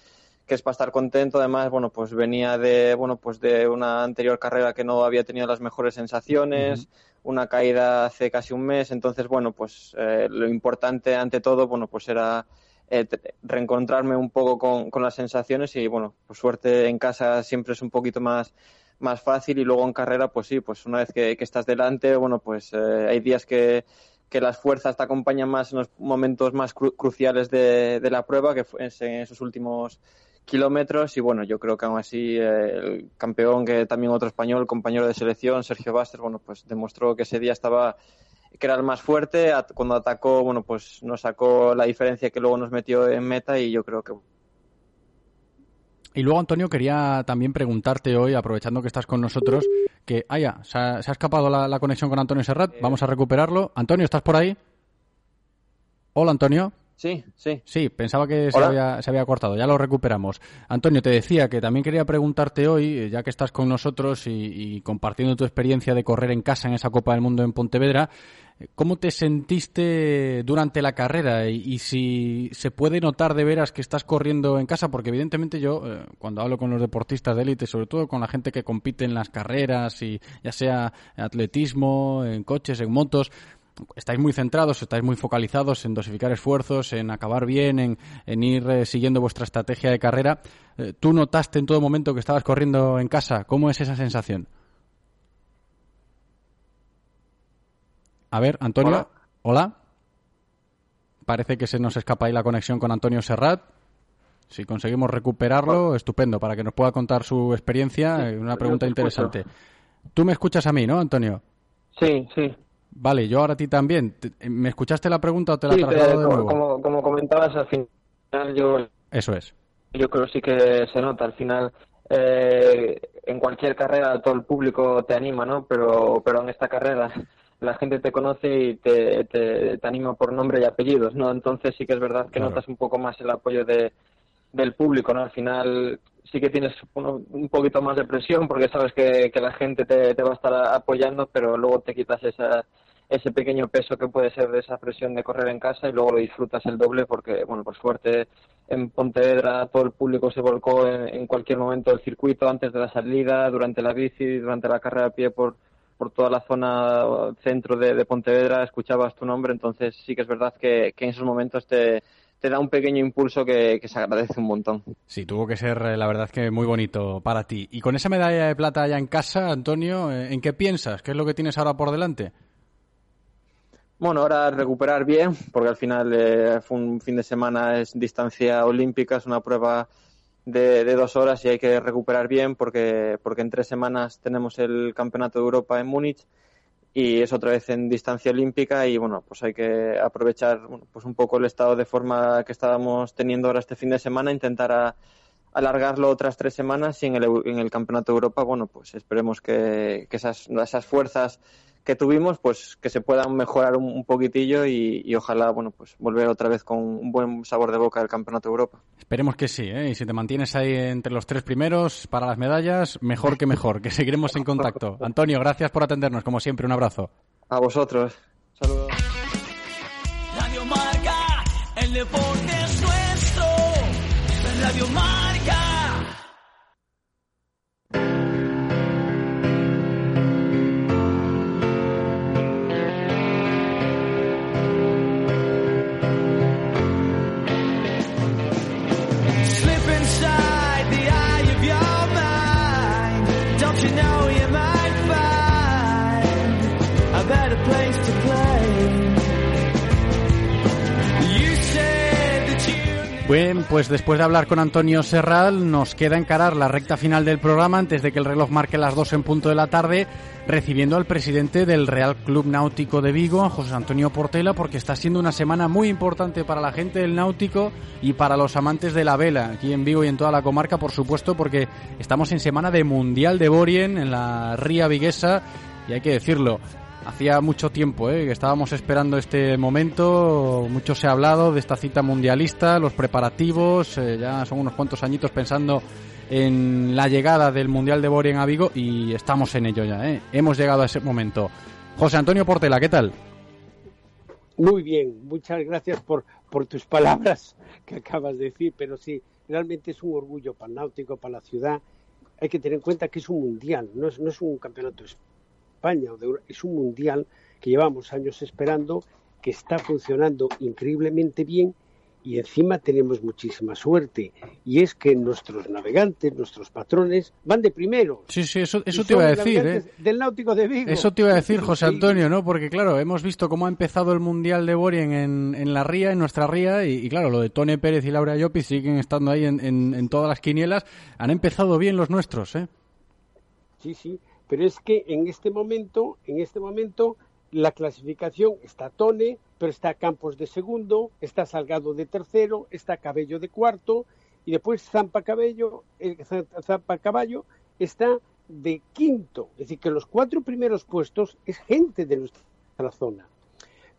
que es para estar contento. Además, bueno, pues venía de bueno pues de una anterior carrera que no había tenido las mejores sensaciones, una caída hace casi un mes. Entonces, bueno, pues eh, lo importante ante todo, bueno, pues era eh, reencontrarme un poco con, con las sensaciones y bueno, por suerte en casa siempre es un poquito más, más fácil y luego en carrera pues sí, pues una vez que, que estás delante, bueno, pues eh, hay días que, que las fuerzas te acompañan más en los momentos más cru- cruciales de, de la prueba, que fue en esos últimos kilómetros. Y bueno, yo creo que aún así eh, el campeón, que también otro español, compañero de selección, Sergio Bastos, bueno, pues demostró que ese día estaba que era el más fuerte, cuando atacó, bueno, pues nos sacó la diferencia que luego nos metió en meta y yo creo que Y luego, Antonio, quería también preguntarte hoy, aprovechando que estás con nosotros, que, ah, ya, se ha, se ha escapado la, la conexión con Antonio Serrat. Vamos a recuperarlo. Antonio, ¿estás por ahí? Hola, Antonio. Sí, sí. Sí, pensaba que se había, se había cortado. Ya lo recuperamos. Antonio, te decía que también quería preguntarte hoy, eh, ya que estás con nosotros y, y compartiendo tu experiencia de correr en casa en esa Copa del Mundo en Pontevedra, eh, ¿cómo te sentiste durante la carrera? Y, y si se puede notar de veras que estás corriendo en casa, porque evidentemente yo, eh, cuando hablo con los deportistas de élite, sobre todo con la gente que compite en las carreras, y ya sea atletismo, en coches, en motos, estáis muy centrados, estáis muy focalizados en dosificar esfuerzos, en acabar bien, en, en ir eh, siguiendo vuestra estrategia de carrera. Eh, ¿Tú notaste en todo momento que estabas corriendo en casa? ¿Cómo es esa sensación? A ver, Antonio. Hola. Hola. Parece que se nos escapa ahí la conexión con Antonio Serrat. Si conseguimos recuperarlo, estupendo, para que nos pueda contar su experiencia. eh, una pregunta escucho. interesante. Tú me escuchas a mí, ¿no, Antonio? Sí, sí. Vale, yo ahora a ti también. Te- ¿Me escuchaste la pregunta o te la Sí, traslado de como, nuevo? como, como comentabas, al final yo, Eso es. yo creo sí que se nota. Al final, eh, en cualquier carrera todo el público te anima, ¿no? Pero, pero en esta carrera la gente te conoce y te, te, te anima por nombre y apellidos, ¿no? Entonces sí que es verdad que Claro. notas un poco más el apoyo de, del público, ¿no? Al final sí que tienes uno- un poquito más de presión porque sabes que, que la gente te, te va a estar apoyando, pero luego te quitas esa, ese pequeño peso que puede ser de esa presión de correr en casa y luego lo disfrutas el doble porque, bueno, por suerte en Pontevedra todo el público se volcó en, cualquier momento del circuito, antes de la salida, durante la bici, durante la carrera a pie por, por toda la zona centro de, Pontevedra, escuchabas tu nombre, entonces sí que es verdad que, en esos momentos te, te da un pequeño impulso que, que se agradece un montón. Sí, tuvo que ser, eh, la verdad, que muy bonito para ti. Y con esa medalla de plata ya en casa, Antonio, eh, ¿en qué piensas? ¿Qué es lo que tienes ahora por delante? Bueno, ahora recuperar bien, porque al final eh, fue un fin de semana, es distancia olímpica, es una prueba de, de dos horas y hay que recuperar bien porque, porque en tres semanas tenemos el Campeonato de Europa en Múnich y es otra vez en distancia olímpica y bueno, pues hay que aprovechar pues un poco el estado de forma que estábamos teniendo ahora este fin de semana, intentar alargarlo otras tres semanas y en el, en el Campeonato de Europa, bueno, pues esperemos que, que esas, esas fuerzas que tuvimos, pues que se puedan mejorar un, un poquitillo y, y ojalá, bueno, pues volver otra vez con un buen sabor de boca del Campeonato de Europa. Esperemos que sí, ¿eh? y si te mantienes ahí entre los tres primeros para las medallas, mejor que mejor, que seguiremos en contacto. Antonio, gracias por atendernos, como siempre, un abrazo. A vosotros. Saludos. Radio Marca, el deporte es nuestro. Radio Marca. Pues después de hablar con Antonio Serral, nos queda encarar la recta final del programa antes de que el reloj marque las dos en punto de la tarde, recibiendo al presidente del Real Club Náutico de Vigo, José Antonio Portela, porque está siendo una semana muy importante para la gente del náutico y para los amantes de la vela, aquí en Vigo y en toda la comarca, por supuesto, porque estamos en semana de Mundial de Borien en la Ría Viguesa, y hay que decirlo, Hacía mucho tiempo ¿eh? que estábamos esperando este momento, mucho se ha hablado de esta cita mundialista, los preparativos, eh, ya son unos cuantos añitos pensando en la llegada del Mundial de Borien a Vigo y estamos en ello ya, ¿eh? hemos llegado a ese momento. José Antonio Portela, ¿qué tal? Muy bien, muchas gracias por, por tus palabras que acabas de decir, pero sí, realmente es un orgullo para el náutico, para la ciudad. Hay que tener en cuenta que es un mundial, no es, no es un campeonato España, o de Euro- es un mundial que llevamos años esperando, que está funcionando increíblemente bien y encima tenemos muchísima suerte. Y es que nuestros navegantes, nuestros patrones, van de primero. Sí, sí, eso, eso te iba a decir, ¿eh? Del náutico de Vigo. Eso te iba a decir, José. Antonio, ¿no? Porque claro, hemos visto cómo ha empezado el Mundial de Borien en, en la ría, en nuestra ría, y, y claro, lo de Tone Pérez y Laura Llopis siguen estando ahí en, en- en todas las quinielas. Han empezado bien los nuestros, ¿eh? Sí, sí, pero es que en este momento, en este momento, la clasificación está Tone, pero está Campos de segundo, está Salgado de tercero, está Cabello de cuarto, y después Zampa Cabello, eh, Zampa Caballo está de quinto. Es decir, que los cuatro primeros puestos es gente de nuestra zona.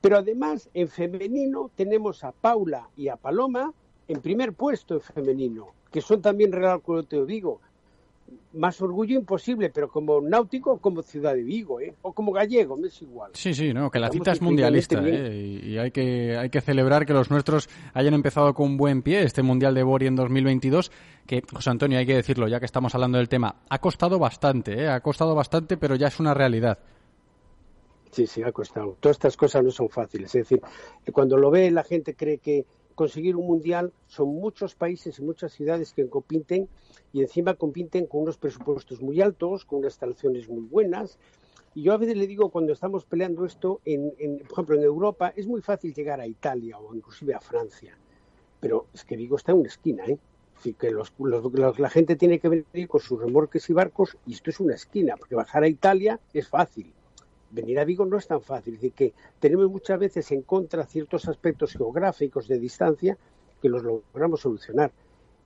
Pero además, en femenino tenemos a Paula y a Paloma en primer puesto en femenino, que son también Real Club de Vigo más orgullo imposible, pero como náutico, como ciudad de Vigo, ¿eh? o como gallego, me es igual. Sí, sí, no, que la cita es mundialista ¿eh? y, hay que hay que celebrar que los nuestros hayan empezado con buen pie este Mundial de Bori en 2022, que José Antonio, hay que decirlo, ya que estamos hablando del tema, ha costado bastante, ¿eh? ha costado bastante, pero ya es una realidad. Sí, sí, ha costado. Todas estas cosas no son fáciles. Es decir, cuando lo ve la gente cree que conseguir un mundial son muchos países y muchas ciudades que compiten y encima compiten con unos presupuestos muy altos, con unas instalaciones muy buenas. Y yo a veces le digo, cuando estamos peleando esto, en, en, por ejemplo, en Europa es muy fácil llegar a Italia o inclusive a Francia, pero es que Vigo está en una esquina, ¿eh? Que los- los- la gente tiene que venir con sus remolques y barcos y esto es una esquina, porque bajar a Italia es fácil venir a Vigo no es tan fácil. Es decir, que tenemos muchas veces en contra ciertos aspectos geográficos de distancia que los logramos solucionar.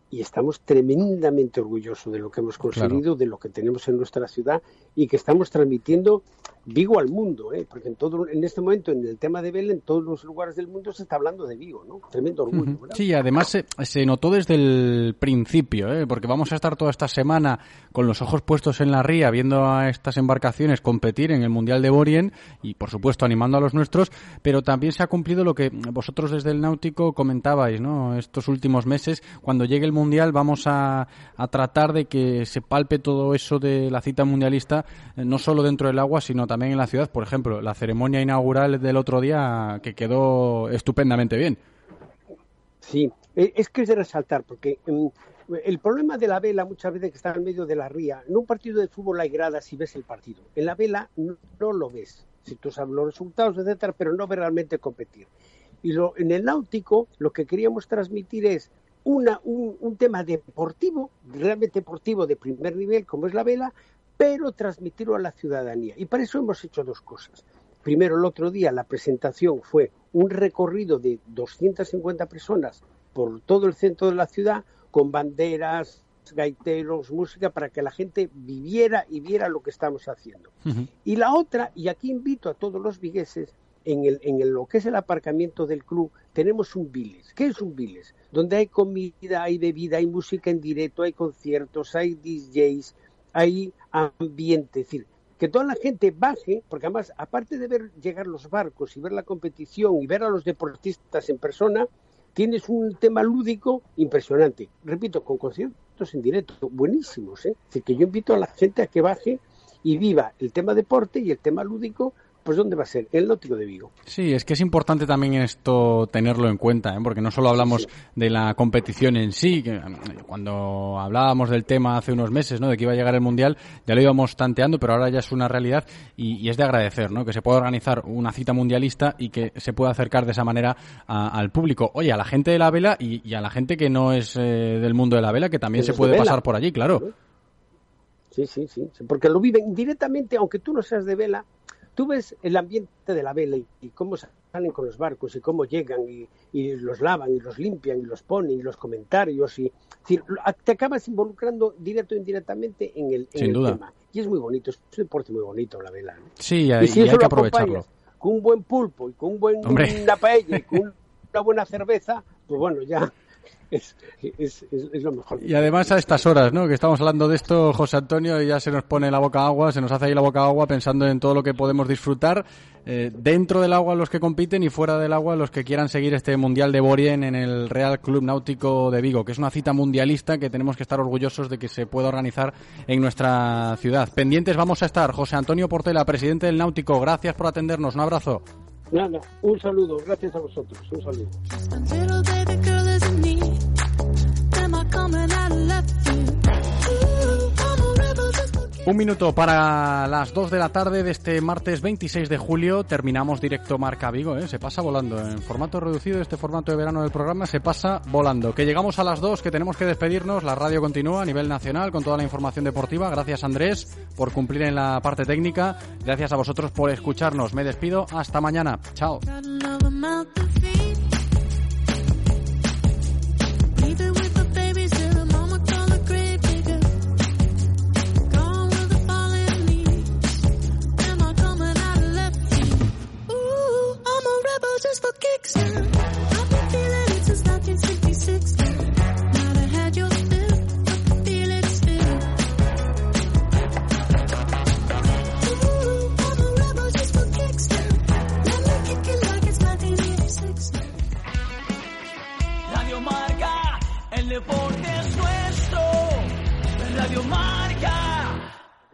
Y estamos tremendamente orgullosos de lo que hemos conseguido, de lo que tenemos en nuestra ciudad y que estamos transmitiendo Vigo al mundo, ¿eh? porque en todo en este momento en el tema de Vela en todos los lugares del mundo se está hablando de Vigo, ¿no? Tremendo orgullo. ¿verdad? Sí, además se, se notó desde el principio, ¿eh? porque vamos a estar toda esta semana con los ojos puestos en la ría, viendo a estas embarcaciones competir en el Mundial de Borien y, por supuesto, animando a los nuestros, pero también se ha cumplido lo que vosotros desde el Náutico comentabais, ¿no? Estos últimos meses, cuando llegue el Mundial, vamos a, a tratar de que se palpe todo eso de la cita mundialista, eh, no solo dentro del agua, sino también en la ciudad. Por ejemplo, la ceremonia inaugural del otro día, que quedó estupendamente bien. Sí, eh, es que es de resaltar, porque mm, el problema de la vela muchas veces que está en medio de la ría, en un partido de fútbol hay gradas y ves el partido. En la vela no lo ves, si tú sabes los resultados, etcétera, pero no ves realmente competir. Y lo, en el náutico lo que queríamos transmitir es una, un, un tema deportivo, realmente deportivo de primer nivel, como es la vela, pero transmitirlo a la ciudadanía. Y para eso hemos hecho dos cosas. Primero, el otro día la presentación fue un recorrido de 250 personas por todo el centro de la ciudad, con banderas, gaiteros, música, para que la gente viviera y viera lo que estamos haciendo. Y la otra, y aquí invito a todos los vigueses, en, el, en el- lo que es el aparcamiento del club, tenemos un Viles. ¿Qué es un Viles? Donde hay comida, hay bebida, hay música en directo, hay conciertos, hay DJs, hay ambiente. Es decir, que toda la gente baje, porque además, aparte de ver llegar los barcos y ver la competición y ver a los deportistas en persona, tienes un tema lúdico impresionante. Repito, con conciertos en directo, buenísimos. ¿eh? Es decir, que yo invito a la gente a que baje y viva el tema deporte y el tema lúdico, pues ¿dónde va a ser? El Náutico de Vigo. Sí, es que es importante también esto tenerlo en cuenta, ¿eh? porque no solo hablamos de la competición en sí, que, eh, cuando hablábamos del tema hace unos meses, ¿no? de que iba a llegar el Mundial, ya lo íbamos tanteando, pero ahora ya es una realidad y, y es de agradecer, ¿no? que se pueda organizar una cita mundialista y que se pueda acercar de esa manera a- al público. Oye, a la gente de la vela y, y a la gente que no es eh, del mundo de la vela, que también se puede pasar por allí, claro. Sí, sí, sí, porque lo viven directamente, aunque tú no seas de vela, tú ves el ambiente de la vela y, y cómo salen con los barcos y cómo llegan y, y los lavan y los limpian y los ponen y los comentarios y decir, te acabas involucrando directo o indirectamente en el, en tema. Y es muy bonito, es un deporte muy bonito la vela. ¿no? Sí, y, y y si hay que lo aprovecharlo. con un buen pulpo y con un buen Hombre. una paella y con una buena cerveza, pues bueno, ya es, es, es- es lo mejor. Y además a estas horas, ¿no? Que estamos hablando de esto, José Antonio, y ya se nos pone la boca agua, se nos hace ahí la boca agua pensando en todo lo que podemos disfrutar eh, dentro del agua los que compiten y fuera del agua los que quieran seguir este Mundial de Borien en el Real Club Náutico de Vigo, que es una cita mundialista que tenemos que estar orgullosos de que se pueda organizar en nuestra ciudad. Pendientes vamos a estar. José Antonio Portela, presidente del Náutico, gracias por atendernos. Un abrazo. Nada, un saludo, gracias a vosotros, un saludo. Un minuto para las 2 de la tarde de este martes 26 de julio. Terminamos directo Marca Vigo, ¿eh? Se pasa volando. En formato reducido, este formato de verano del programa se pasa volando. Que llegamos a las 2, que tenemos que despedirnos. La radio continúa a nivel nacional con toda la información deportiva. Gracias Andrés por cumplir en la parte técnica. Gracias a vosotros por escucharnos. Me despido. Hasta mañana. Chao. just for kicks now. I've been feeling it since 1966 now. Now had your spill, I feel it spill. Ooh, I'm a rebel just for kicks now. Let me kick it like it's 1986 now. Radio Marca, el deporte es nuestro. Radio Marca.